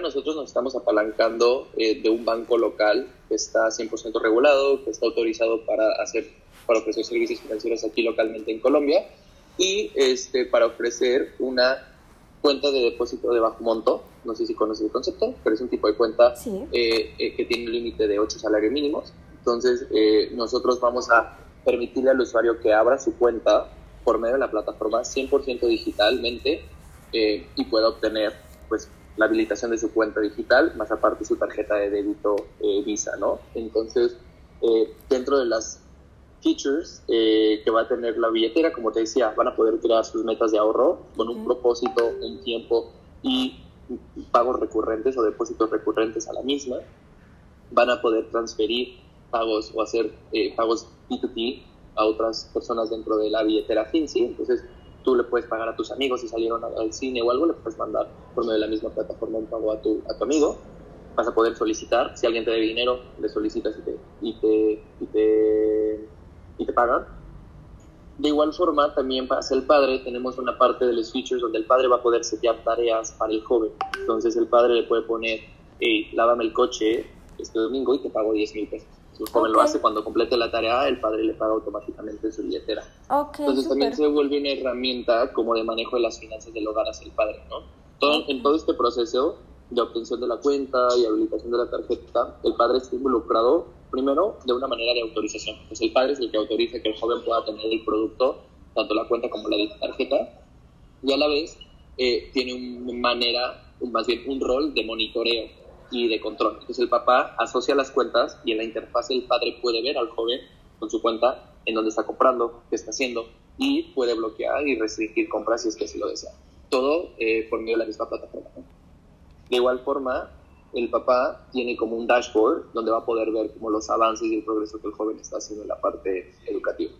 nosotros nos estamos apalancando eh, de un banco local que está 100% regulado, que está autorizado para hacer para ofrecer servicios financieros aquí localmente en Colombia y este para ofrecer una cuenta de depósito de bajo monto. No sé si conoces el concepto, pero es un tipo de cuenta eh, eh, que tiene un límite de 8 salarios mínimos. Entonces, nosotros vamos a permitirle al usuario que abra su cuenta por medio de la plataforma 100% digitalmente y pueda obtener pues la habilitación de su cuenta digital, más aparte su tarjeta de débito eh, Visa, ¿no? Entonces, eh, dentro de las features eh, que va a tener la billetera, como te decía, van a poder crear sus metas de ahorro con un propósito, un tiempo y pagos recurrentes o depósitos recurrentes a la misma. Van a poder transferir pagos o hacer pagos P2P a otras personas dentro de la billetera Finzi. Entonces, tú le puedes pagar a tus amigos si salieron al cine o algo, le puedes mandar por medio de la misma plataforma un pago a tu, a tu amigo. Vas a poder solicitar, si alguien te debe dinero, le solicitas y te, y te, y te, y te pagan. De igual forma, también para el padre, tenemos una parte de los features donde el padre va a poder setear tareas para el joven. Entonces el padre le puede poner, hey, lávame el coche este domingo y te pago 10 mil pesos. Si el joven lo hace cuando complete la tarea, el padre le paga automáticamente en su billetera. Entonces también se vuelve una herramienta como de manejo de las finanzas del hogar hacia el padre, ¿no? Todo, En todo este proceso de obtención de la cuenta y habilitación de la tarjeta, el padre está involucrado primero de una manera de autorización. Pues el padre es el que autoriza que el joven pueda tener el producto, tanto la cuenta como la tarjeta, y a la vez eh, tiene una manera, más bien un rol de monitoreo y de control. Entonces el papá asocia las cuentas y en la interfaz el padre puede ver al joven con su cuenta en dónde está comprando, qué está haciendo y puede bloquear y restringir compras si es que así lo desea. Todo eh, por medio de la misma plataforma. De igual forma, el papá tiene como un dashboard donde va a poder ver como los avances y el progreso que el joven está haciendo en la parte educativa.